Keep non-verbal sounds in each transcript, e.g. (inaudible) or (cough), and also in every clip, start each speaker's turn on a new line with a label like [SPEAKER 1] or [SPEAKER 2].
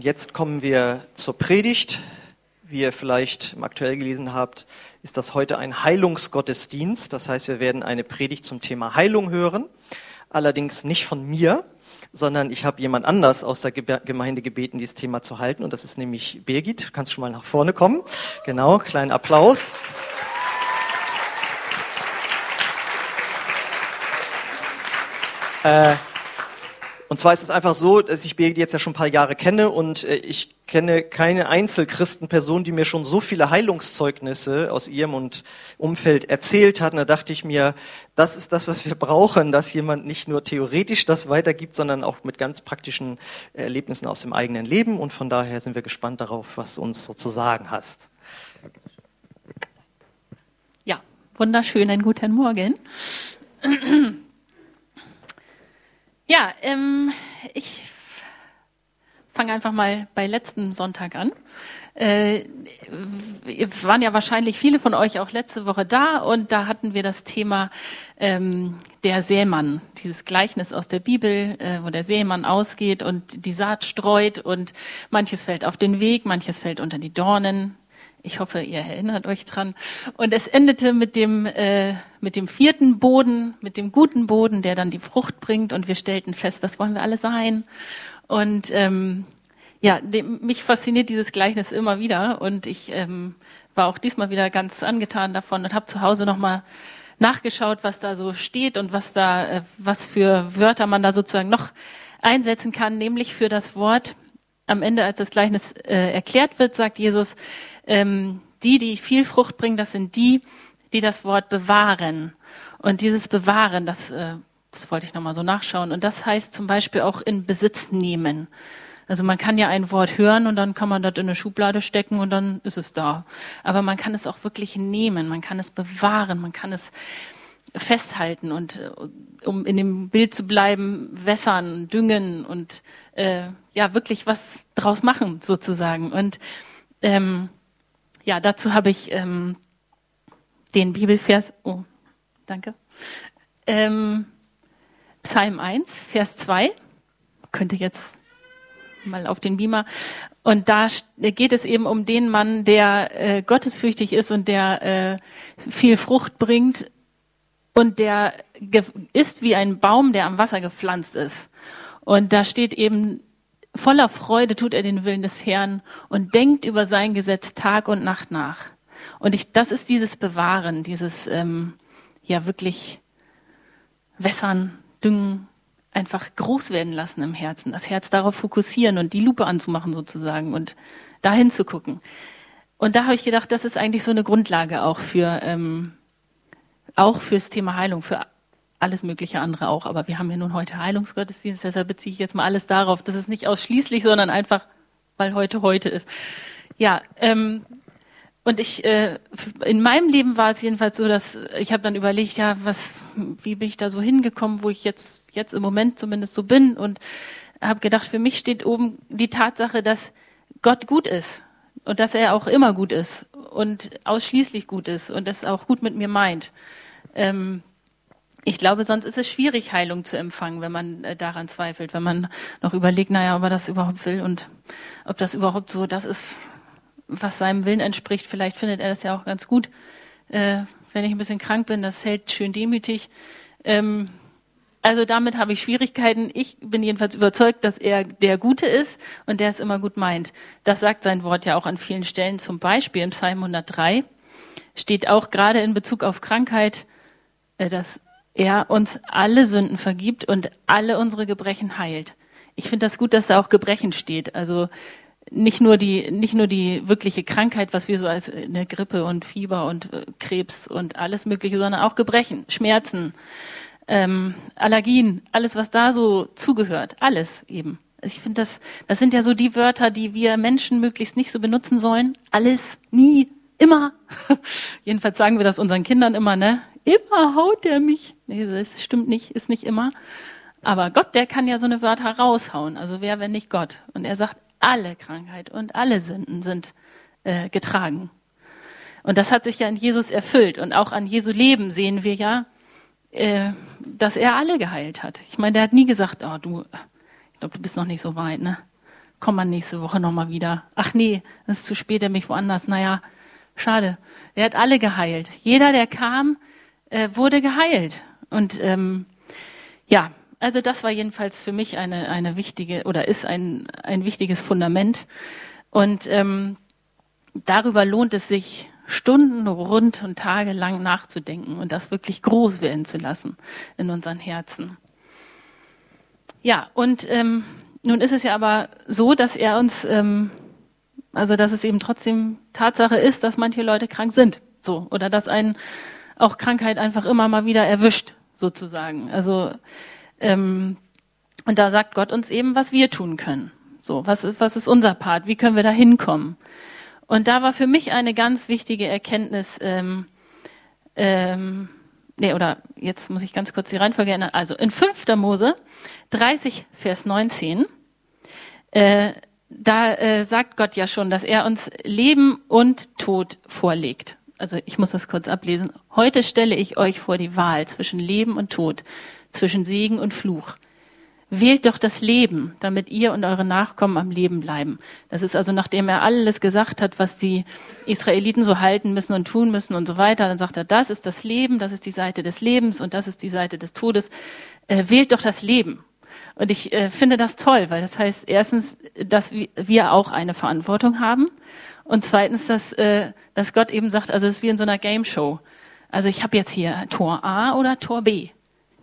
[SPEAKER 1] Und jetzt kommen wir zur Predigt. Wie ihr vielleicht im Aktuell gelesen habt, ist das heute ein Heilungsgottesdienst. Das heißt, wir werden eine Predigt zum Thema Heilung hören. Allerdings nicht von mir, sondern ich habe jemand anders aus der Gemeinde gebeten, dieses Thema zu halten. Und das ist nämlich Birgit. Du kannst schon mal nach vorne kommen. Genau, kleinen Applaus. Äh, und zwar ist es einfach so, dass ich Birgit jetzt ja schon ein paar Jahre kenne und äh, ich kenne keine Einzelchristenperson, die mir schon so viele Heilungszeugnisse aus ihrem und Umfeld erzählt hat. Und da dachte ich mir, das ist das, was wir brauchen, dass jemand nicht nur theoretisch das weitergibt, sondern auch mit ganz praktischen Erlebnissen aus dem eigenen Leben. Und von daher sind wir gespannt darauf, was du uns so zu sagen hast.
[SPEAKER 2] Ja, wunderschönen guten Morgen. Ja, ähm, ich fange einfach mal bei letzten Sonntag an. Äh, waren ja wahrscheinlich viele von euch auch letzte Woche da und da hatten wir das Thema ähm, der Sämann, dieses Gleichnis aus der Bibel, äh, wo der Sämann ausgeht und die Saat streut und manches fällt auf den Weg, manches fällt unter die Dornen, ich hoffe, ihr erinnert euch dran. Und es endete mit dem, äh, mit dem vierten Boden, mit dem guten Boden, der dann die Frucht bringt. Und wir stellten fest, das wollen wir alle sein. Und ähm, ja, dem, mich fasziniert dieses Gleichnis immer wieder. Und ich ähm, war auch diesmal wieder ganz angetan davon und habe zu Hause nochmal nachgeschaut, was da so steht und was da, äh, was für Wörter man da sozusagen noch einsetzen kann, nämlich für das Wort am Ende, als das Gleichnis äh, erklärt wird, sagt Jesus, ähm, die, die viel Frucht bringen, das sind die, die das Wort bewahren. Und dieses Bewahren, das, äh, das wollte ich nochmal so nachschauen. Und das heißt zum Beispiel auch in Besitz nehmen. Also man kann ja ein Wort hören und dann kann man das in eine Schublade stecken und dann ist es da. Aber man kann es auch wirklich nehmen, man kann es bewahren, man kann es festhalten und äh, um in dem Bild zu bleiben, wässern, düngen und äh, ja wirklich was draus machen sozusagen. Und ähm, ja, dazu habe ich ähm, den Bibelvers, oh, danke, ähm, Psalm 1, Vers 2, könnte jetzt mal auf den Beamer. Und da geht es eben um den Mann, der äh, gottesfürchtig ist und der äh, viel Frucht bringt und der ist wie ein Baum, der am Wasser gepflanzt ist. Und da steht eben, voller Freude tut er den Willen des Herrn und denkt über sein Gesetz Tag und Nacht nach. Und ich, das ist dieses Bewahren, dieses ähm, ja wirklich wässern, düngen, einfach groß werden lassen im Herzen, das Herz darauf fokussieren und die Lupe anzumachen sozusagen und dahin zu gucken. Und da habe ich gedacht, das ist eigentlich so eine Grundlage auch für ähm, auch fürs Thema Heilung, für alles mögliche andere auch. Aber wir haben ja nun heute Heilungsgottesdienst, deshalb beziehe ich jetzt mal alles darauf. Das ist nicht ausschließlich, sondern einfach, weil heute heute ist. Ja, ähm, und ich, äh, in meinem Leben war es jedenfalls so, dass ich habe dann überlegt, ja, was, wie bin ich da so hingekommen, wo ich jetzt, jetzt im Moment zumindest so bin und habe gedacht, für mich steht oben die Tatsache, dass Gott gut ist und dass er auch immer gut ist und ausschließlich gut ist und es auch gut mit mir meint. Ähm, ich glaube, sonst ist es schwierig, Heilung zu empfangen, wenn man äh, daran zweifelt, wenn man noch überlegt, naja, ob er das überhaupt will und ob das überhaupt so das ist, was seinem Willen entspricht. Vielleicht findet er das ja auch ganz gut, äh, wenn ich ein bisschen krank bin. Das hält schön demütig. Ähm, also damit habe ich Schwierigkeiten. Ich bin jedenfalls überzeugt, dass er der Gute ist und der es immer gut meint. Das sagt sein Wort ja auch an vielen Stellen. Zum Beispiel im Psalm 103 steht auch gerade in Bezug auf Krankheit, äh, dass er uns alle Sünden vergibt und alle unsere Gebrechen heilt. Ich finde das gut, dass da auch Gebrechen steht. Also nicht nur die, nicht nur die wirkliche Krankheit, was wir so als eine Grippe und Fieber und äh, Krebs und alles Mögliche, sondern auch Gebrechen, Schmerzen, ähm, Allergien, alles, was da so zugehört, alles eben. Ich finde, das, das sind ja so die Wörter, die wir Menschen möglichst nicht so benutzen sollen. Alles, nie, immer. (laughs) Jedenfalls sagen wir das unseren Kindern immer, ne? Immer haut der mich. Nee, das stimmt nicht, ist nicht immer. Aber Gott, der kann ja so eine Wörter raushauen. Also wer, wenn nicht Gott? Und er sagt, alle Krankheit und alle Sünden sind äh, getragen. Und das hat sich ja in Jesus erfüllt. Und auch an Jesu Leben sehen wir ja, äh, dass er alle geheilt hat. Ich meine, der hat nie gesagt, oh, du, ich glaube, du bist noch nicht so weit, ne? komm mal nächste Woche nochmal wieder. Ach nee, es ist zu spät, er mich woanders. Naja, schade. Er hat alle geheilt. Jeder, der kam, äh, wurde geheilt. Und ähm, ja, also das war jedenfalls für mich eine, eine wichtige oder ist ein, ein wichtiges Fundament. Und ähm, darüber lohnt es sich, Stunden rund und Tage lang nachzudenken und das wirklich groß werden zu lassen in unseren Herzen. Ja, und ähm, nun ist es ja aber so, dass er uns, ähm, also dass es eben trotzdem Tatsache ist, dass manche Leute krank sind, so oder dass einen auch Krankheit einfach immer mal wieder erwischt, sozusagen. Also ähm, und da sagt Gott uns eben, was wir tun können. So, was ist, was ist unser Part? Wie können wir da hinkommen? Und da war für mich eine ganz wichtige Erkenntnis, ähm, ähm, nee, oder jetzt muss ich ganz kurz die Reihenfolge ändern. Also in 5. Mose 30, Vers 19, äh, da äh, sagt Gott ja schon, dass er uns Leben und Tod vorlegt. Also ich muss das kurz ablesen. Heute stelle ich euch vor die Wahl zwischen Leben und Tod, zwischen Segen und Fluch. Wählt doch das Leben, damit ihr und eure Nachkommen am Leben bleiben. Das ist also, nachdem er alles gesagt hat, was die Israeliten so halten müssen und tun müssen und so weiter, dann sagt er, das ist das Leben, das ist die Seite des Lebens und das ist die Seite des Todes. Äh, wählt doch das Leben. Und ich äh, finde das toll, weil das heißt erstens, dass wir auch eine Verantwortung haben und zweitens, dass, äh, dass Gott eben sagt, also es ist wie in so einer Game Show. Also ich habe jetzt hier Tor A oder Tor B.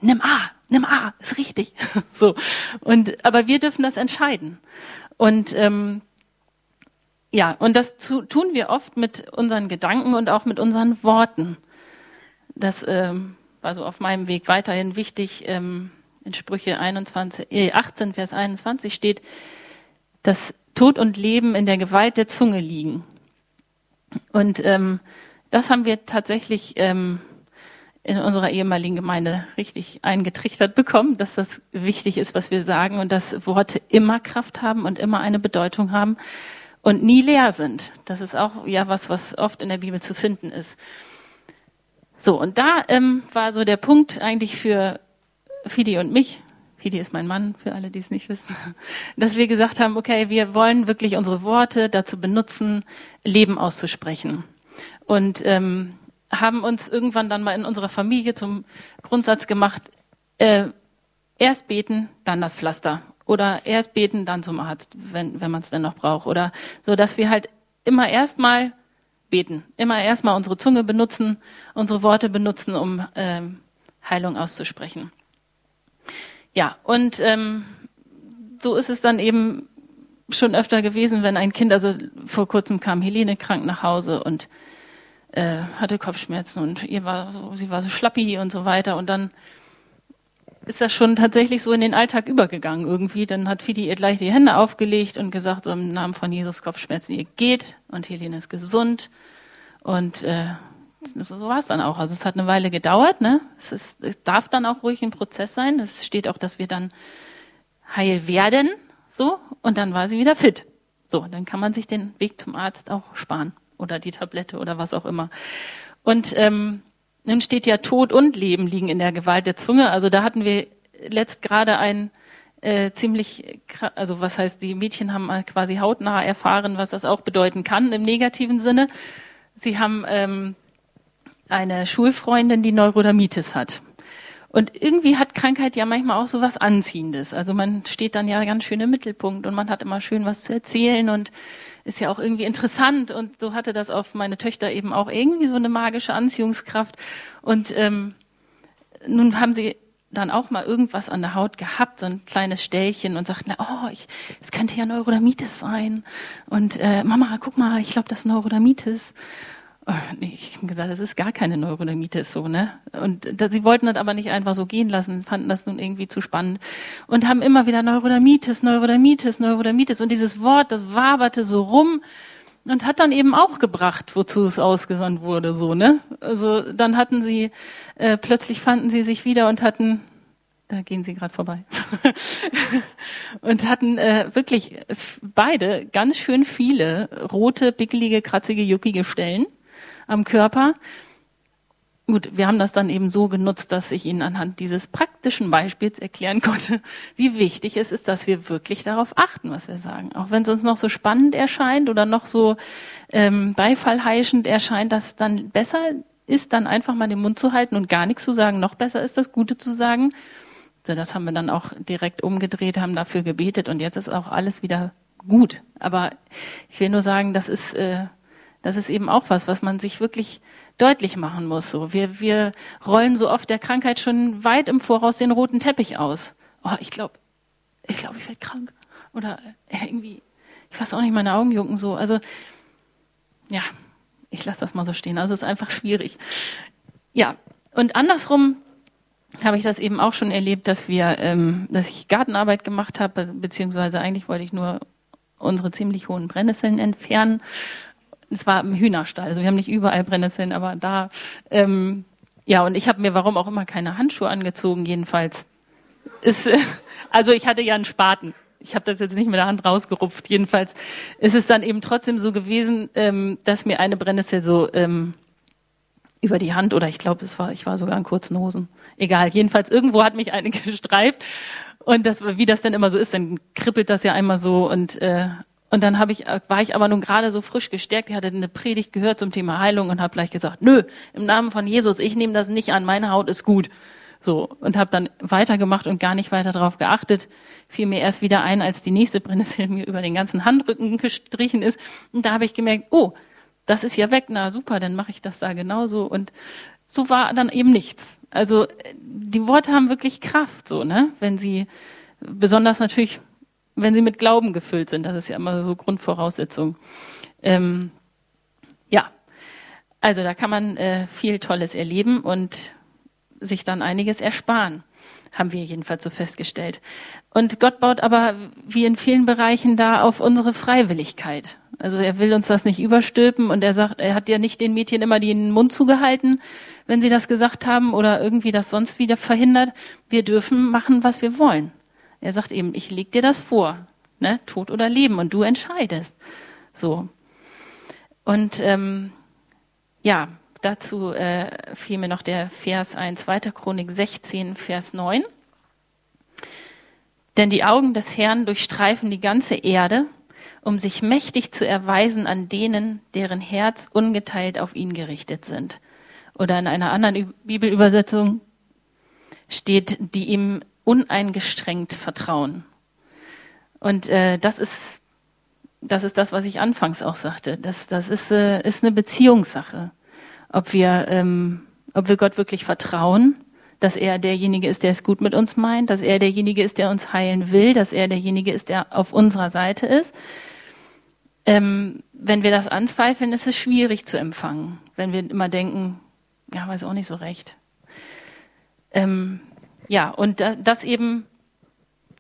[SPEAKER 2] Nimm A, nimm A, ist richtig. (laughs) so. Und, aber wir dürfen das entscheiden. Und ähm, ja, und das tu, tun wir oft mit unseren Gedanken und auch mit unseren Worten. Das ähm, war so auf meinem Weg weiterhin wichtig. Ähm, in Sprüche 21, äh, 18, Vers 21 steht, dass Tod und Leben in der Gewalt der Zunge liegen. Und ähm, das haben wir tatsächlich ähm, in unserer ehemaligen Gemeinde richtig eingetrichtert bekommen, dass das wichtig ist, was wir sagen und dass Worte immer Kraft haben und immer eine Bedeutung haben und nie leer sind. Das ist auch ja was, was oft in der Bibel zu finden ist. So, und da ähm, war so der Punkt eigentlich für Fidi und mich, Fidi ist mein Mann, für alle, die es nicht wissen, dass wir gesagt haben, okay, wir wollen wirklich unsere Worte dazu benutzen, Leben auszusprechen. Und ähm, haben uns irgendwann dann mal in unserer Familie zum Grundsatz gemacht, äh, erst beten, dann das Pflaster. Oder erst beten, dann zum Arzt, wenn, wenn man es denn noch braucht. Oder so, dass wir halt immer erstmal beten, immer erstmal unsere Zunge benutzen, unsere Worte benutzen, um ähm, Heilung auszusprechen. Ja, und ähm, so ist es dann eben schon öfter gewesen, wenn ein Kind, also vor kurzem kam Helene krank nach Hause und äh, hatte Kopfschmerzen und ihr war so, sie war so schlappi und so weiter. Und dann ist das schon tatsächlich so in den Alltag übergegangen irgendwie. Dann hat Fidi ihr gleich die Hände aufgelegt und gesagt, so im Namen von Jesus Kopfschmerzen, ihr geht und Helene ist gesund. Und äh, so war es dann auch. Also es hat eine Weile gedauert. Ne? Es, ist, es darf dann auch ruhig ein Prozess sein. Es steht auch, dass wir dann heil werden. So, und dann war sie wieder fit. So, dann kann man sich den Weg zum Arzt auch sparen oder die Tablette oder was auch immer. Und ähm, nun steht ja Tod und Leben liegen in der Gewalt der Zunge. Also da hatten wir letzt gerade ein äh, ziemlich, also was heißt, die Mädchen haben quasi hautnah erfahren, was das auch bedeuten kann im negativen Sinne. Sie haben ähm, eine Schulfreundin, die Neurodermitis hat. Und irgendwie hat Krankheit ja manchmal auch so was Anziehendes. Also man steht dann ja ganz schön im Mittelpunkt und man hat immer schön was zu erzählen und ist ja auch irgendwie interessant und so hatte das auf meine Töchter eben auch irgendwie so eine magische Anziehungskraft. Und ähm, nun haben sie dann auch mal irgendwas an der Haut gehabt, so ein kleines Stellchen und sagten, oh, ich, es könnte ja Neurodermitis sein. Und äh, Mama, guck mal, ich glaube, das ist Neurodermitis. Oh, ich habe gesagt, das ist gar keine Neurodermitis so, ne? Und da, sie wollten das aber nicht einfach so gehen lassen, fanden das nun irgendwie zu spannend und haben immer wieder Neurodermitis, Neurodermitis, Neurodermitis und dieses Wort, das waberte so rum und hat dann eben auch gebracht, wozu es ausgesandt wurde, so, ne? Also dann hatten sie äh, plötzlich fanden sie sich wieder und hatten da gehen sie gerade vorbei. (laughs) und hatten äh, wirklich beide ganz schön viele rote, pickelige, kratzige, juckige Stellen am Körper. gut, wir haben das dann eben so genutzt, dass ich Ihnen anhand dieses praktischen Beispiels erklären konnte, wie wichtig es ist, dass wir wirklich darauf achten, was wir sagen. Auch wenn es uns noch so spannend erscheint oder noch so ähm, beifallheischend erscheint, dass dann besser ist, dann einfach mal den Mund zu halten und gar nichts zu sagen. Noch besser ist das Gute zu sagen. So, das haben wir dann auch direkt umgedreht, haben dafür gebetet und jetzt ist auch alles wieder gut. Aber ich will nur sagen, das ist, äh, das ist eben auch was, was man sich wirklich deutlich machen muss. So, wir, wir rollen so oft der Krankheit schon weit im Voraus den roten Teppich aus. Oh, ich glaube, ich glaube, ich werde krank. Oder äh, irgendwie, ich weiß auch nicht, meine Augen jucken so. Also, ja, ich lasse das mal so stehen. Also, es ist einfach schwierig. Ja, und andersrum habe ich das eben auch schon erlebt, dass wir, ähm, dass ich Gartenarbeit gemacht habe, beziehungsweise eigentlich wollte ich nur unsere ziemlich hohen Brennnesseln entfernen es war im Hühnerstall. Also wir haben nicht überall Brennnesseln, aber da. Ähm, ja, und ich habe mir warum auch immer keine Handschuhe angezogen, jedenfalls. Ist, (laughs) also ich hatte ja einen Spaten. Ich habe das jetzt nicht mit der Hand rausgerupft. Jedenfalls ist es dann eben trotzdem so gewesen, ähm, dass mir eine Brennnessel so ähm, über die Hand oder ich glaube, es war, ich war sogar in kurzen Hosen. Egal. Jedenfalls irgendwo hat mich eine (laughs) gestreift und das, wie das denn immer so ist, dann kribbelt das ja einmal so und äh, und dann hab ich, war ich aber nun gerade so frisch gestärkt. Ich hatte eine Predigt gehört zum Thema Heilung und habe gleich gesagt, nö, im Namen von Jesus, ich nehme das nicht an, meine Haut ist gut. So und habe dann weitergemacht und gar nicht weiter darauf geachtet. Fiel mir erst wieder ein, als die nächste Brennnessel (laughs) mir über den ganzen Handrücken gestrichen ist. Und da habe ich gemerkt, oh, das ist ja weg. Na super, dann mache ich das da genauso. Und so war dann eben nichts. Also die Worte haben wirklich Kraft, so ne, wenn sie besonders natürlich wenn sie mit Glauben gefüllt sind. Das ist ja immer so Grundvoraussetzung. Ähm, ja, also da kann man äh, viel Tolles erleben und sich dann einiges ersparen, haben wir jedenfalls so festgestellt. Und Gott baut aber wie in vielen Bereichen da auf unsere Freiwilligkeit. Also er will uns das nicht überstülpen und er sagt, er hat ja nicht den Mädchen immer den Mund zugehalten, wenn sie das gesagt haben oder irgendwie das sonst wieder verhindert. Wir dürfen machen, was wir wollen. Er sagt eben, ich leg dir das vor, ne? Tod oder Leben, und du entscheidest. So. Und ähm, ja, dazu äh, fiel mir noch der Vers ein, 2. Chronik 16, Vers 9. Denn die Augen des Herrn durchstreifen die ganze Erde, um sich mächtig zu erweisen an denen, deren Herz ungeteilt auf ihn gerichtet sind. Oder in einer anderen Bibelübersetzung steht, die ihm uneingestrengt vertrauen. Und äh, das ist das ist das, was ich anfangs auch sagte. Das, das ist, äh, ist eine Beziehungssache. Ob wir, ähm, ob wir Gott wirklich vertrauen, dass er derjenige ist, der es gut mit uns meint, dass er derjenige ist, der uns heilen will, dass er derjenige ist, der auf unserer Seite ist. Ähm, wenn wir das anzweifeln, ist es schwierig zu empfangen. Wenn wir immer denken, ja, weiß auch nicht so recht. Ähm, ja, und dass eben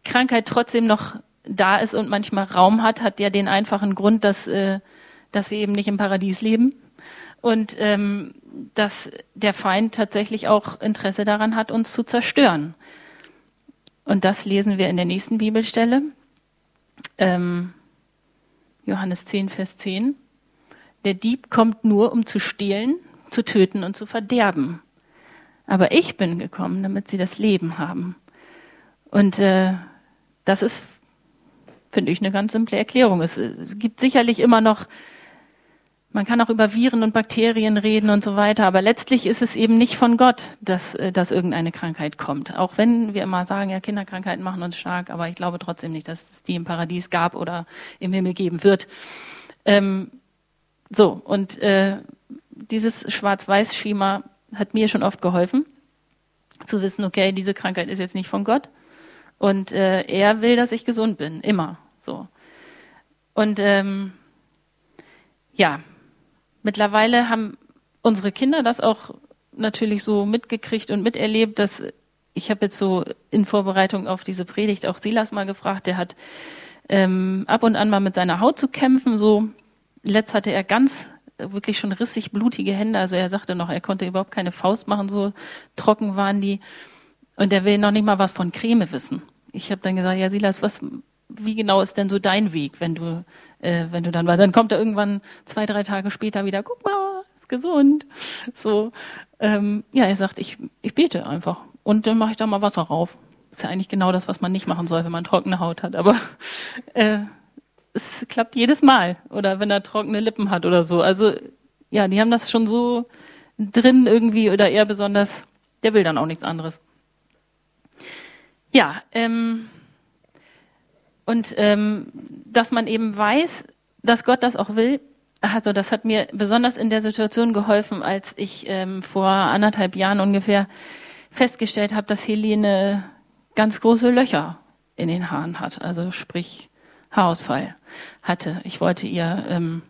[SPEAKER 2] Krankheit trotzdem noch da ist und manchmal Raum hat, hat ja den einfachen Grund, dass, äh, dass wir eben nicht im Paradies leben und ähm, dass der Feind tatsächlich auch Interesse daran hat, uns zu zerstören. Und das lesen wir in der nächsten Bibelstelle, ähm, Johannes 10, Vers 10. Der Dieb kommt nur, um zu stehlen, zu töten und zu verderben. Aber ich bin gekommen, damit sie das Leben haben. Und äh, das ist, finde ich, eine ganz simple Erklärung. Es, es gibt sicherlich immer noch, man kann auch über Viren und Bakterien reden und so weiter, aber letztlich ist es eben nicht von Gott, dass, äh, dass irgendeine Krankheit kommt. Auch wenn wir immer sagen, ja, Kinderkrankheiten machen uns stark, aber ich glaube trotzdem nicht, dass es die im Paradies gab oder im Himmel geben wird. Ähm, so, und äh, dieses Schwarz-Weiß-Schema hat mir schon oft geholfen, zu wissen, okay, diese Krankheit ist jetzt nicht von Gott. Und äh, er will, dass ich gesund bin, immer so. Und ähm, ja, mittlerweile haben unsere Kinder das auch natürlich so mitgekriegt und miterlebt, dass ich habe jetzt so in Vorbereitung auf diese Predigt auch Silas mal gefragt, der hat ähm, ab und an mal mit seiner Haut zu kämpfen. So letzt hatte er ganz wirklich schon rissig blutige Hände. Also er sagte noch, er konnte überhaupt keine Faust machen, so trocken waren die. Und er will noch nicht mal was von Creme wissen. Ich habe dann gesagt, ja Silas, was, wie genau ist denn so dein Weg, wenn du, äh, wenn du dann war? Dann kommt er irgendwann zwei, drei Tage später wieder, guck mal, ist gesund. So, ähm, ja, er sagt, ich, ich bete einfach und dann mache ich da mal Wasser rauf. Ist ja eigentlich genau das, was man nicht machen soll, wenn man trockene Haut hat. Aber äh, es klappt jedes Mal. Oder wenn er trockene Lippen hat oder so. Also ja, die haben das schon so drin irgendwie oder eher besonders, der will dann auch nichts anderes. Ja, ähm, und ähm, dass man eben weiß, dass Gott das auch will, also das hat mir besonders in der Situation geholfen, als ich ähm, vor anderthalb Jahren ungefähr festgestellt habe, dass Helene ganz große Löcher in den Haaren hat, also sprich Haarausfall hatte. Ich wollte ihr ähm,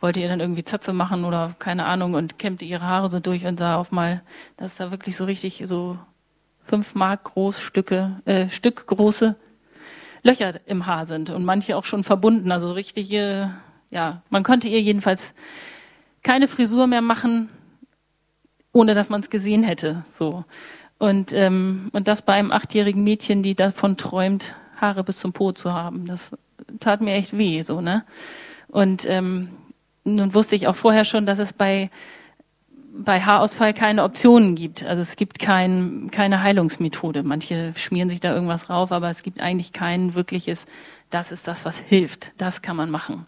[SPEAKER 2] wollte ihr dann irgendwie Zöpfe machen oder keine Ahnung und kämmte ihre Haare so durch und sah auf mal, dass da wirklich so richtig so fünf Mark groß Stücke, äh, Stück große Löcher im Haar sind und manche auch schon verbunden, also richtige, ja, man konnte ihr jedenfalls keine Frisur mehr machen, ohne dass man es gesehen hätte, so. Und, ähm, und das bei einem achtjährigen Mädchen, die davon träumt, Haare bis zum Po zu haben. Das tat mir echt weh, so, ne? Und ähm, nun wusste ich auch vorher schon, dass es bei bei Haarausfall keine Optionen gibt. Also es gibt kein, keine Heilungsmethode. Manche schmieren sich da irgendwas rauf, aber es gibt eigentlich kein wirkliches, das ist das, was hilft. Das kann man machen.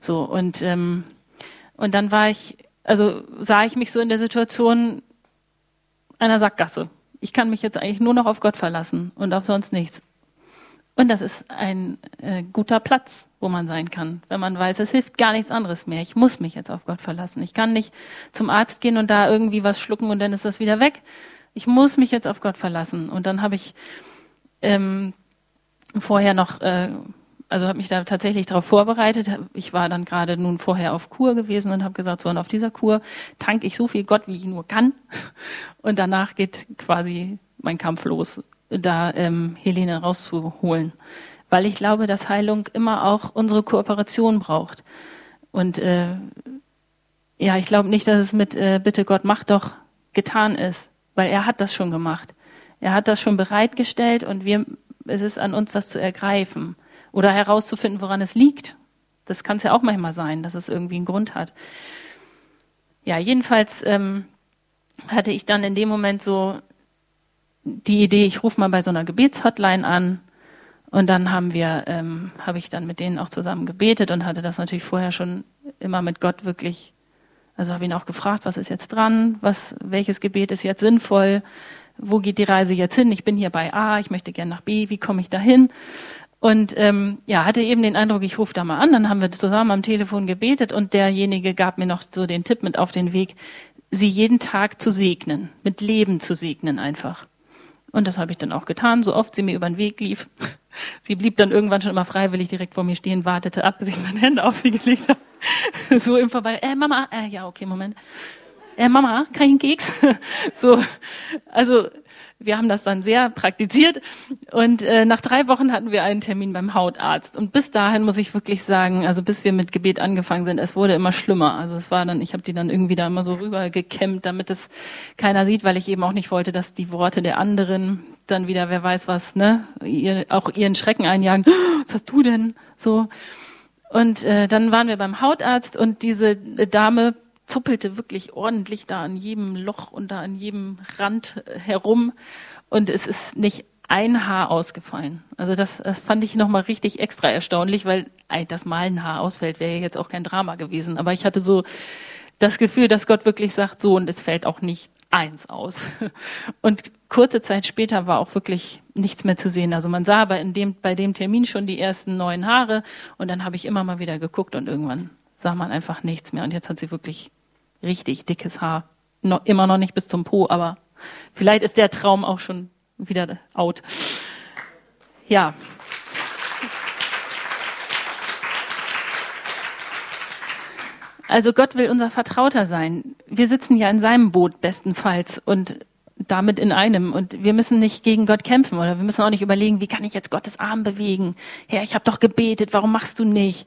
[SPEAKER 2] So, und, ähm, und dann war ich, also sah ich mich so in der Situation einer Sackgasse. Ich kann mich jetzt eigentlich nur noch auf Gott verlassen und auf sonst nichts. Und das ist ein äh, guter Platz, wo man sein kann, wenn man weiß, es hilft gar nichts anderes mehr. Ich muss mich jetzt auf Gott verlassen. Ich kann nicht zum Arzt gehen und da irgendwie was schlucken und dann ist das wieder weg. Ich muss mich jetzt auf Gott verlassen. Und dann habe ich ähm, vorher noch, äh, also habe mich da tatsächlich darauf vorbereitet. Ich war dann gerade nun vorher auf Kur gewesen und habe gesagt, so und auf dieser Kur tank ich so viel Gott, wie ich nur kann. (laughs) Und danach geht quasi mein Kampf los da ähm, Helene rauszuholen. Weil ich glaube, dass Heilung immer auch unsere Kooperation braucht. Und äh, ja, ich glaube nicht, dass es mit äh, Bitte Gott mach doch getan ist, weil er hat das schon gemacht. Er hat das schon bereitgestellt und wir, es ist an uns, das zu ergreifen oder herauszufinden, woran es liegt. Das kann es ja auch manchmal sein, dass es irgendwie einen Grund hat. Ja, jedenfalls ähm, hatte ich dann in dem Moment so die Idee, ich rufe mal bei so einer Gebetshotline an und dann haben wir, ähm, habe ich dann mit denen auch zusammen gebetet und hatte das natürlich vorher schon immer mit Gott wirklich, also habe ihn auch gefragt, was ist jetzt dran, was, welches Gebet ist jetzt sinnvoll, wo geht die Reise jetzt hin? Ich bin hier bei A, ich möchte gerne nach B, wie komme ich da hin? Und ähm, ja, hatte eben den Eindruck, ich rufe da mal an, dann haben wir zusammen am Telefon gebetet und derjenige gab mir noch so den Tipp mit auf den Weg, sie jeden Tag zu segnen, mit Leben zu segnen einfach. Und das habe ich dann auch getan, so oft sie mir über den Weg lief. (laughs) Sie blieb dann irgendwann schon immer freiwillig direkt vor mir stehen, wartete ab, bis ich meine Hände auf sie gelegt habe. (laughs) So im Vorbei, äh, Mama, äh, ja, okay, Moment. Äh, Mama, kann ich Keks? (laughs) So, also wir haben das dann sehr praktiziert und äh, nach drei Wochen hatten wir einen Termin beim Hautarzt und bis dahin muss ich wirklich sagen, also bis wir mit Gebet angefangen sind, es wurde immer schlimmer. Also es war dann, ich habe die dann irgendwie da immer so rüber gekämmt, damit es keiner sieht, weil ich eben auch nicht wollte, dass die Worte der anderen dann wieder, wer weiß was, ne, ihr, auch ihren Schrecken einjagen. (gasps) Was hast du denn? So. Und äh, dann waren wir beim Hautarzt und diese Dame zuppelte wirklich ordentlich da an jedem Loch und da an jedem Rand äh, herum und es ist nicht ein Haar ausgefallen. Also das, das fand ich nochmal richtig extra erstaunlich, weil das mal ein Haar ausfällt, wäre jetzt auch kein Drama gewesen. Aber ich hatte so das Gefühl, dass Gott wirklich sagt, so und es fällt auch nicht eins aus. (laughs) Und kurze Zeit später war auch wirklich nichts mehr zu sehen. Also man sah aber in dem, bei dem Termin schon die ersten neuen Haare und dann habe ich immer mal wieder geguckt und irgendwann sah man einfach nichts mehr. Und jetzt hat sie wirklich richtig dickes Haar. No, immer noch nicht bis zum Po, aber vielleicht ist der Traum auch schon wieder out. Ja. Also Gott will unser Vertrauter sein. Wir sitzen ja in seinem Boot bestenfalls und damit in einem. Und wir müssen nicht gegen Gott kämpfen oder wir müssen auch nicht überlegen, wie kann ich jetzt Gottes Arm bewegen? Herr, ich habe doch gebetet, warum machst du nicht?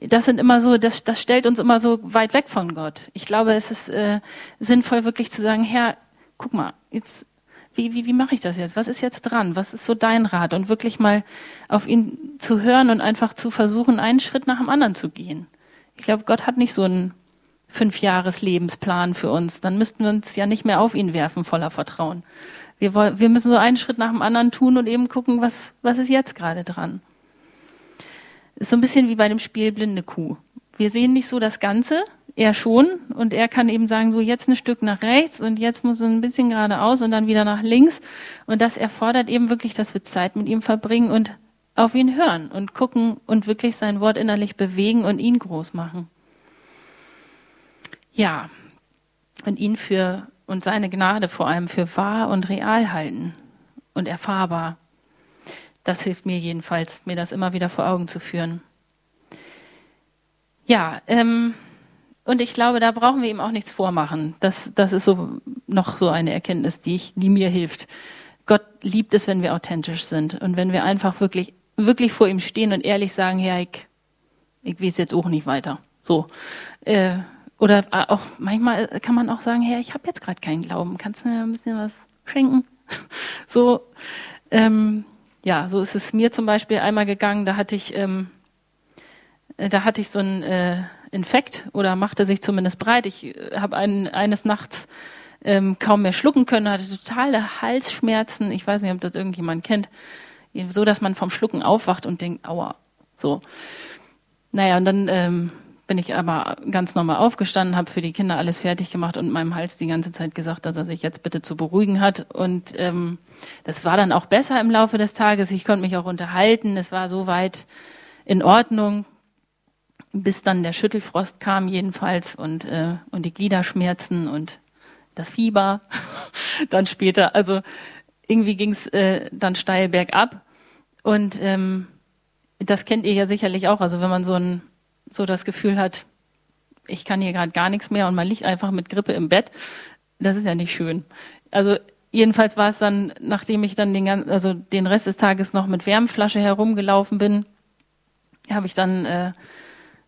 [SPEAKER 2] Das sind immer so, das, das stellt uns immer so weit weg von Gott. Ich glaube, es ist äh, sinnvoll, wirklich zu sagen, Herr, guck mal, jetzt, wie, wie, wie mache ich das jetzt? Was ist jetzt dran? Was ist so dein Rat? Und wirklich mal auf ihn zu hören und einfach zu versuchen, einen Schritt nach dem anderen zu gehen. Ich glaube, Gott hat nicht so ein Fünfjahres-Lebensplan für uns. Dann müssten wir uns ja nicht mehr auf ihn werfen voller Vertrauen. Wir, wollen, wir müssen so einen Schritt nach dem anderen tun und eben gucken, was, was ist jetzt gerade dran. Ist so ein bisschen wie bei dem Spiel Blinde Kuh. Wir sehen nicht so das Ganze, er schon. Und er kann eben sagen, so jetzt ein Stück nach rechts und jetzt muss so ein bisschen geradeaus und dann wieder nach links. Und das erfordert eben wirklich, dass wir Zeit mit ihm verbringen und auf ihn hören und gucken und wirklich sein Wort innerlich bewegen und ihn groß machen. Ja, und ihn für und seine Gnade vor allem für wahr und real halten und erfahrbar. Das hilft mir jedenfalls, mir das immer wieder vor Augen zu führen. Ja, ähm, und ich glaube, da brauchen wir ihm auch nichts vormachen. Das, das ist so noch so eine Erkenntnis, die, ich, die mir hilft. Gott liebt es, wenn wir authentisch sind und wenn wir einfach wirklich, wirklich vor ihm stehen und ehrlich sagen, ja, ich, ich weiß jetzt auch nicht weiter. So. Äh, oder auch manchmal kann man auch sagen, Herr, ich habe jetzt gerade keinen Glauben. Kannst du mir ein bisschen was schenken? (laughs) so. Ähm, ja, so ist es mir zum Beispiel einmal gegangen. Da hatte ich, ähm, da hatte ich so ein äh, Infekt oder machte sich zumindest breit. Ich äh, habe ein, eines Nachts ähm, kaum mehr schlucken können, hatte totale Halsschmerzen. Ich weiß nicht, ob das irgendjemand kennt. So, dass man vom Schlucken aufwacht und denkt, aua. So. Naja, und dann ähm, bin ich aber ganz normal aufgestanden, habe für die Kinder alles fertig gemacht und meinem Hals die ganze Zeit gesagt, dass er sich jetzt bitte zu beruhigen hat. Und ähm, das war dann auch besser im Laufe des Tages. Ich konnte mich auch unterhalten. Es war soweit in Ordnung bis dann der Schüttelfrost kam jedenfalls und, äh, und die Gliederschmerzen und das Fieber (laughs) dann später. Also irgendwie ging es äh, dann steil bergab. Und ähm, das kennt ihr ja sicherlich auch. Also wenn man so, ein, so das Gefühl hat, ich kann hier gerade gar nichts mehr und man liegt einfach mit Grippe im Bett, das ist ja nicht schön. Also jedenfalls war es dann, nachdem ich dann den, ganzen, also den Rest des Tages noch mit Wärmflasche herumgelaufen bin, habe ich dann äh,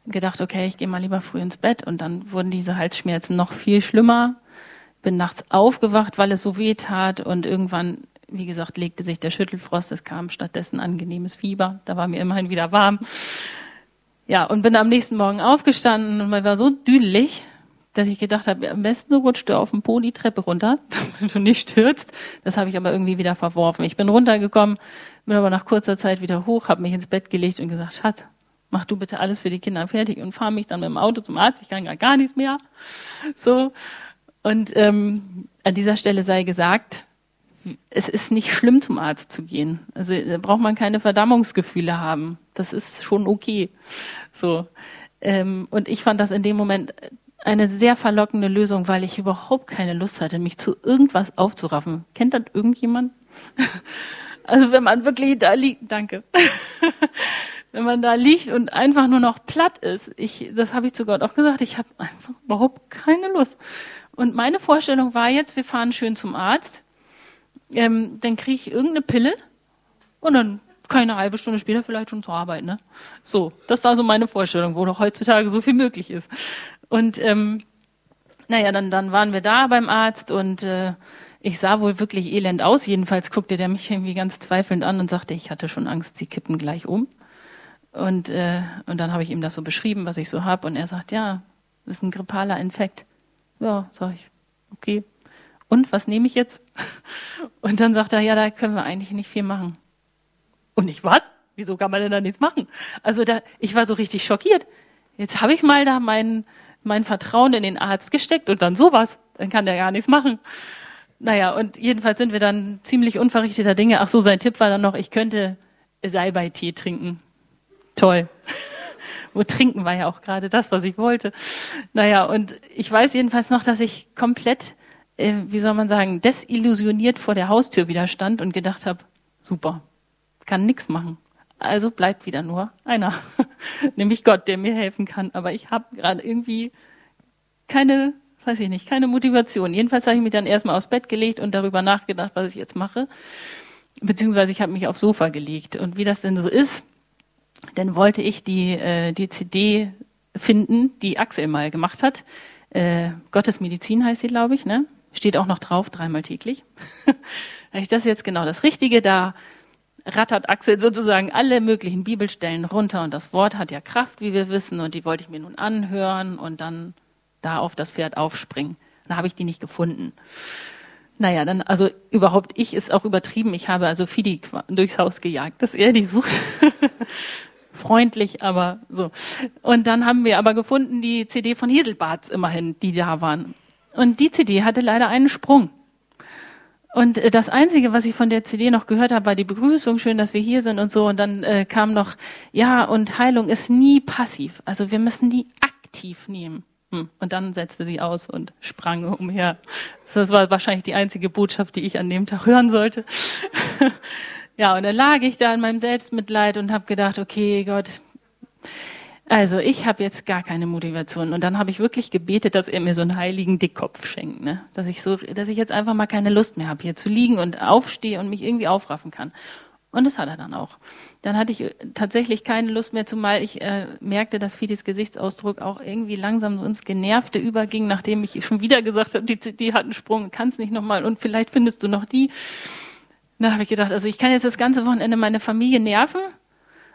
[SPEAKER 2] gedacht, okay, ich gehe mal lieber früh ins Bett und dann wurden diese Halsschmerzen noch viel schlimmer. Bin nachts aufgewacht, weil es so weh tat und irgendwann, wie gesagt, legte sich der Schüttelfrost, es kam stattdessen angenehmes Fieber, da war mir immerhin wieder warm. Ja, und bin am nächsten Morgen aufgestanden und man war so düdelig, dass ich gedacht habe, am besten rutscht du auf dem Po die Treppe runter, (laughs) damit du nicht stürzt. Das habe ich aber irgendwie wieder verworfen. Ich bin runtergekommen, bin aber nach kurzer Zeit wieder hoch, habe mich ins Bett gelegt und gesagt, Schatz, mach du bitte alles für die Kinder fertig und fahr mich dann mit dem Auto zum Arzt, ich kann gar, gar nichts mehr. So. Und ähm, an dieser Stelle sei gesagt, es ist nicht schlimm, zum Arzt zu gehen. Also da braucht man keine Verdammungsgefühle haben. Das ist schon okay. So. Ähm, und ich fand das in dem Moment eine sehr verlockende Lösung, weil ich überhaupt keine Lust hatte, mich zu irgendwas aufzuraffen. Kennt das irgendjemand? (laughs) Also wenn man wirklich da liegt, danke (laughs) wenn man da liegt und einfach nur noch platt ist. Ich, das habe ich zu Gott auch gesagt, ich habe einfach überhaupt keine Lust. Und meine Vorstellung war jetzt, wir fahren schön zum Arzt, ähm, dann kriege ich irgendeine Pille und dann keine halbe Stunde später vielleicht schon zur Arbeit. Ne? So, das war so meine Vorstellung, wo doch heutzutage so viel möglich ist. Und ähm, naja, dann, dann waren wir da beim Arzt und äh, ich sah wohl wirklich elend aus. Jedenfalls guckte der mich irgendwie ganz zweifelnd an und sagte, ich hatte schon Angst, sie kippen gleich um. Und, äh, und dann habe ich ihm das so beschrieben, was ich so habe. Und er sagt, ja, das ist ein grippaler Infekt. Ja, sag ich, okay. Und was nehme ich jetzt? Und dann sagt er, ja, da können wir eigentlich nicht viel machen. Und ich, was? Wieso kann man denn da nichts machen? Also da, ich war so richtig schockiert. Jetzt habe ich mal da mein, mein Vertrauen in den Arzt gesteckt und dann sowas. Dann kann der gar nichts machen. Naja, und jedenfalls sind wir dann ziemlich unverrichteter Dinge. Ach so, sein Tipp war dann noch, ich könnte Salbei-Tee trinken. Toll. (laughs) Wo trinken war ja auch gerade das, was ich wollte. Naja, und ich weiß jedenfalls noch, dass ich komplett, äh, wie soll man sagen, desillusioniert vor der Haustür wieder stand und gedacht habe, super, kann nix machen. Also bleibt wieder nur einer, (laughs) nämlich Gott, der mir helfen kann. Aber ich habe gerade irgendwie keine, weiß ich nicht, keine Motivation. Jedenfalls habe ich mich dann erstmal aufs Bett gelegt und darüber nachgedacht, was ich jetzt mache. Beziehungsweise ich habe mich aufs Sofa gelegt. Und wie das denn so ist, dann wollte ich die, äh, die CD finden, die Axel mal gemacht hat. Äh, Gottes Medizin heißt sie, glaube ich, ne? Steht auch noch drauf, dreimal täglich. (laughs) ich das jetzt genau das Richtige, da rattert Axel sozusagen alle möglichen Bibelstellen runter und das Wort hat ja Kraft, wie wir wissen, und die wollte ich mir nun anhören und dann da auf das Pferd aufspringen. Dann habe ich die nicht gefunden. Naja, dann, also überhaupt ich ist auch übertrieben. Ich habe also Fidi durchs Haus gejagt, dass er die sucht. (laughs) Freundlich, aber so. Und dann haben wir aber gefunden die CD von Heselbarts immerhin, die da waren. Und die CD hatte leider einen Sprung. Und äh, das Einzige, was ich von der CD noch gehört habe, war die Begrüßung, schön, dass wir hier sind und so. Und dann äh, kam noch, ja, und Heilung ist nie passiv. Also wir müssen die aktiv nehmen. Hm. Und dann setzte sie aus und sprang umher. Das war wahrscheinlich die einzige Botschaft, die ich an dem Tag hören sollte. (laughs) ja, und dann lag ich da in meinem Selbstmitleid und habe gedacht, okay, Gott, also ich habe jetzt gar keine Motivation und dann habe ich wirklich gebetet, dass er mir so einen heiligen Dickkopf schenkt, ne? dass ich so, dass ich jetzt einfach mal keine Lust mehr habe, hier zu liegen und aufstehe und mich irgendwie aufraffen kann. Und das hat er dann auch. Dann hatte ich äh, tatsächlich keine Lust mehr, zumal ich äh, merkte, dass Fidis Gesichtsausdruck auch irgendwie langsam so ins Genervte überging, nachdem ich schon wieder gesagt habe, die, die hat einen Sprung, kannst nicht nochmal und vielleicht findest du noch die. Da habe ich gedacht, also ich kann jetzt das ganze Wochenende meine Familie nerven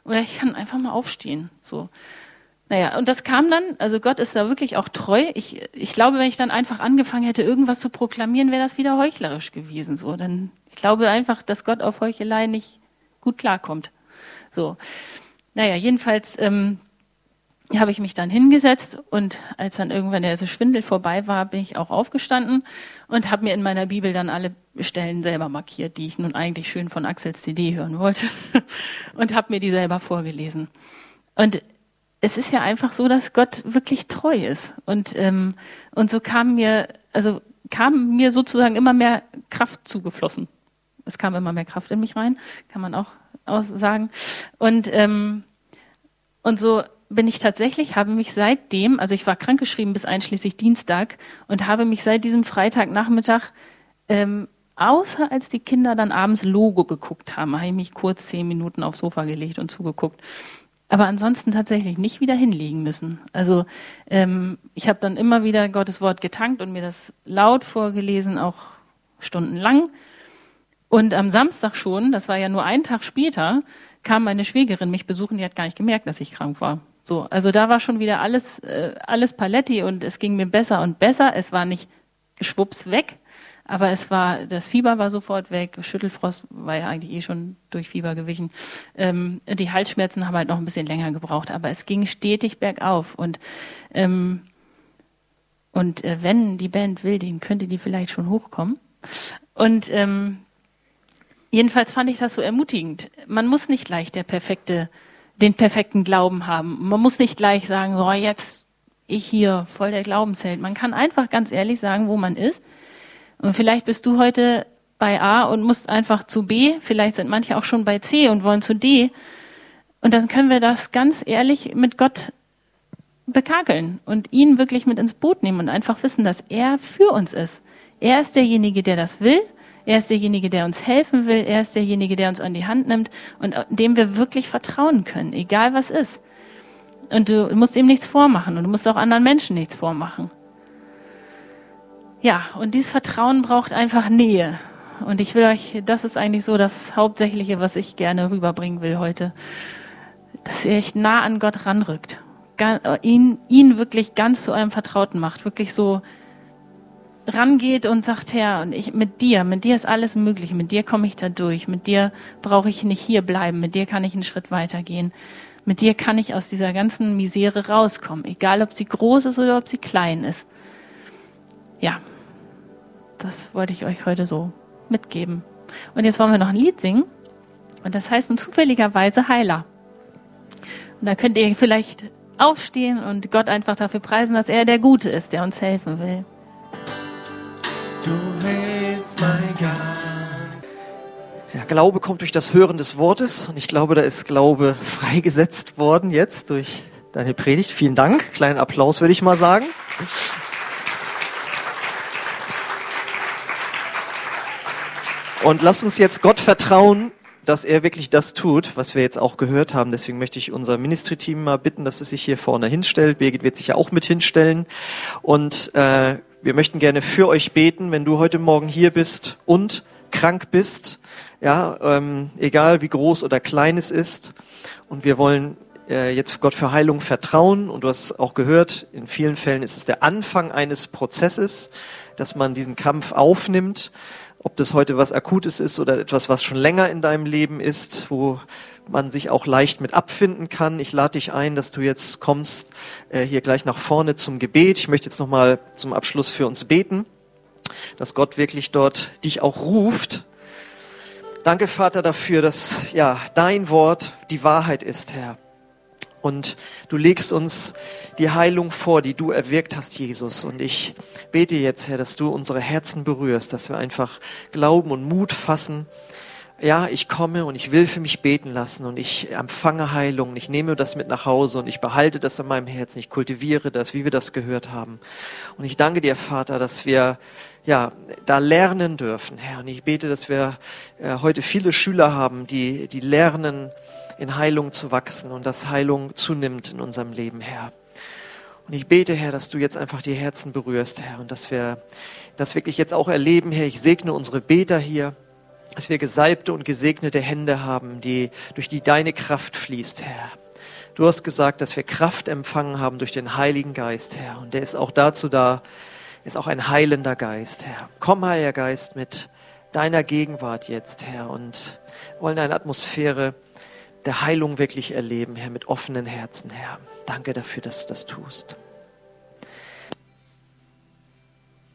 [SPEAKER 2] oder ich kann einfach mal aufstehen. So. Naja, und das kam dann, also Gott ist da wirklich auch treu. Ich, ich glaube, wenn ich dann einfach angefangen hätte, irgendwas zu proklamieren, wäre das wieder heuchlerisch gewesen. So, dann, ich glaube einfach, dass Gott auf Heuchelei nicht gut klarkommt. So. Naja, jedenfalls ähm, habe ich mich dann hingesetzt und als dann irgendwann der Schwindel vorbei war, bin ich auch aufgestanden und habe mir in meiner Bibel dann alle Stellen selber markiert, die ich nun eigentlich schön von Axels CD hören wollte (laughs) und habe mir die selber vorgelesen. Und es ist ja einfach so, dass Gott wirklich treu ist und ähm, und so kam mir also kam mir sozusagen immer mehr Kraft zugeflossen es kam immer mehr Kraft in mich rein, kann man auch, sagen. Und, ähm, und so bin ich tatsächlich, habe mich seitdem, also ich war krankgeschrieben bis einschließlich Dienstag und habe mich seit diesem Freitagnachmittag, ähm, außer als die Kinder dann abends Logo geguckt haben, habe ich mich kurz zehn Minuten aufs Sofa gelegt und zugeguckt. Aber ansonsten tatsächlich nicht wieder hinlegen müssen. Also ähm, ich habe dann immer wieder Gottes Wort getankt und mir das laut vorgelesen, auch stundenlang. Und am Samstag schon, das war ja nur ein Tag später, kam meine Schwägerin mich besuchen, die hat gar nicht gemerkt, dass ich krank war. So, also da war schon wieder alles, äh, alles Paletti und es ging mir besser und besser. Es war nicht schwupps weg, aber es war, das Fieber war sofort weg, Schüttelfrost war ja eigentlich eh schon durch Fieber gewichen. Ähm, die Halsschmerzen haben halt noch ein bisschen länger gebraucht, aber es ging stetig bergauf und ähm, und äh, wenn die Band will, den könnte die vielleicht schon hochkommen. Und ähm, Jedenfalls fand ich das so ermutigend. Man muss nicht gleich der perfekte, den perfekten Glauben haben. Man muss nicht gleich sagen, so jetzt ich hier voll der Glaubensheld. Man kann einfach ganz ehrlich sagen, wo man ist. Und vielleicht bist du heute bei A und musst einfach zu B. Vielleicht sind manche auch schon bei C und wollen zu D. Und dann können wir das ganz ehrlich mit Gott bekakeln und ihn wirklich mit ins Boot nehmen und einfach wissen, dass er für uns ist. Er ist derjenige, der das will er ist derjenige, der uns helfen will. Er ist derjenige, der uns an die Hand nimmt und dem wir wirklich vertrauen können, egal was ist. Und du musst ihm nichts vormachen und du musst auch anderen Menschen nichts vormachen. Ja, und dieses Vertrauen braucht einfach Nähe. Und ich will euch, das ist eigentlich so das Hauptsächliche, was ich gerne rüberbringen will heute, dass ihr euch nah an Gott ranrückt, ihn, ihn wirklich ganz zu eurem Vertrauten macht, wirklich so rangeht und sagt, Herr, und ich mit dir, mit dir ist alles möglich, mit dir komme ich da durch, mit dir brauche ich nicht hier bleiben, mit dir kann ich einen Schritt weitergehen, mit dir kann ich aus dieser ganzen Misere rauskommen, egal ob sie groß ist oder ob sie klein ist. Ja, das wollte ich euch heute so mitgeben. Und jetzt wollen wir noch ein Lied singen und das heißt nun zufälligerweise Heiler. Und da könnt ihr vielleicht aufstehen und Gott einfach dafür preisen, dass er der Gute ist, der uns helfen will.
[SPEAKER 1] Du hältst mein Gang. Ja, Glaube kommt durch das Hören des Wortes und ich glaube, da ist Glaube (laughs) freigesetzt worden jetzt durch deine Predigt. Vielen Dank. Kleinen Applaus würde ich mal sagen. Und lass uns jetzt Gott vertrauen, dass er wirklich das tut, was wir jetzt auch gehört haben. Deswegen möchte ich unser Ministry-Team mal bitten, dass es sich hier vorne hinstellt. Birgit wird sich ja auch mit hinstellen. Und äh, wir möchten gerne für euch beten, wenn du heute Morgen hier bist und krank bist, ja, ähm, egal wie groß oder klein es ist. Und wir wollen äh, jetzt Gott für Heilung vertrauen und du hast auch gehört, in vielen Fällen ist es der Anfang eines Prozesses, dass man diesen Kampf aufnimmt, ob das heute was Akutes ist oder etwas, was schon länger in deinem Leben ist, wo man sich auch leicht mit abfinden kann. Ich lade dich ein, dass du jetzt kommst äh, hier gleich nach vorne zum Gebet. Ich möchte jetzt nochmal zum Abschluss für uns beten, dass Gott wirklich dort dich auch ruft. Danke, Vater, dafür, dass ja dein Wort die Wahrheit ist, Herr. Und du legst uns die Heilung vor, die du erwirkt hast, Jesus. Und ich bete jetzt, Herr, dass du unsere Herzen berührst, dass wir einfach Glauben und Mut fassen. Ja, ich komme und ich will für mich beten lassen und ich empfange Heilung. Ich nehme das mit nach Hause und ich behalte das in meinem Herzen. Ich kultiviere das, wie wir das gehört haben. Und ich danke dir, Vater, dass wir ja, da lernen dürfen, Herr. Und ich bete, dass wir äh, heute viele Schüler haben, die, die lernen, in Heilung zu wachsen und dass Heilung zunimmt in unserem Leben, Herr. Und ich bete, Herr, dass du jetzt einfach die Herzen berührst, Herr, und dass wir das wirklich jetzt auch erleben, Herr. Ich segne unsere Beter hier, dass wir gesalbte und gesegnete Hände haben, die, durch die deine Kraft fließt, Herr. Du hast gesagt, dass wir Kraft empfangen haben durch den Heiligen Geist, Herr. Und der ist auch dazu da, ist auch ein heilender Geist, Herr. Komm, Heiliger Geist, mit deiner Gegenwart jetzt, Herr, und wollen eine Atmosphäre der Heilung wirklich erleben, Herr, mit offenen Herzen, Herr. Danke dafür, dass du das tust.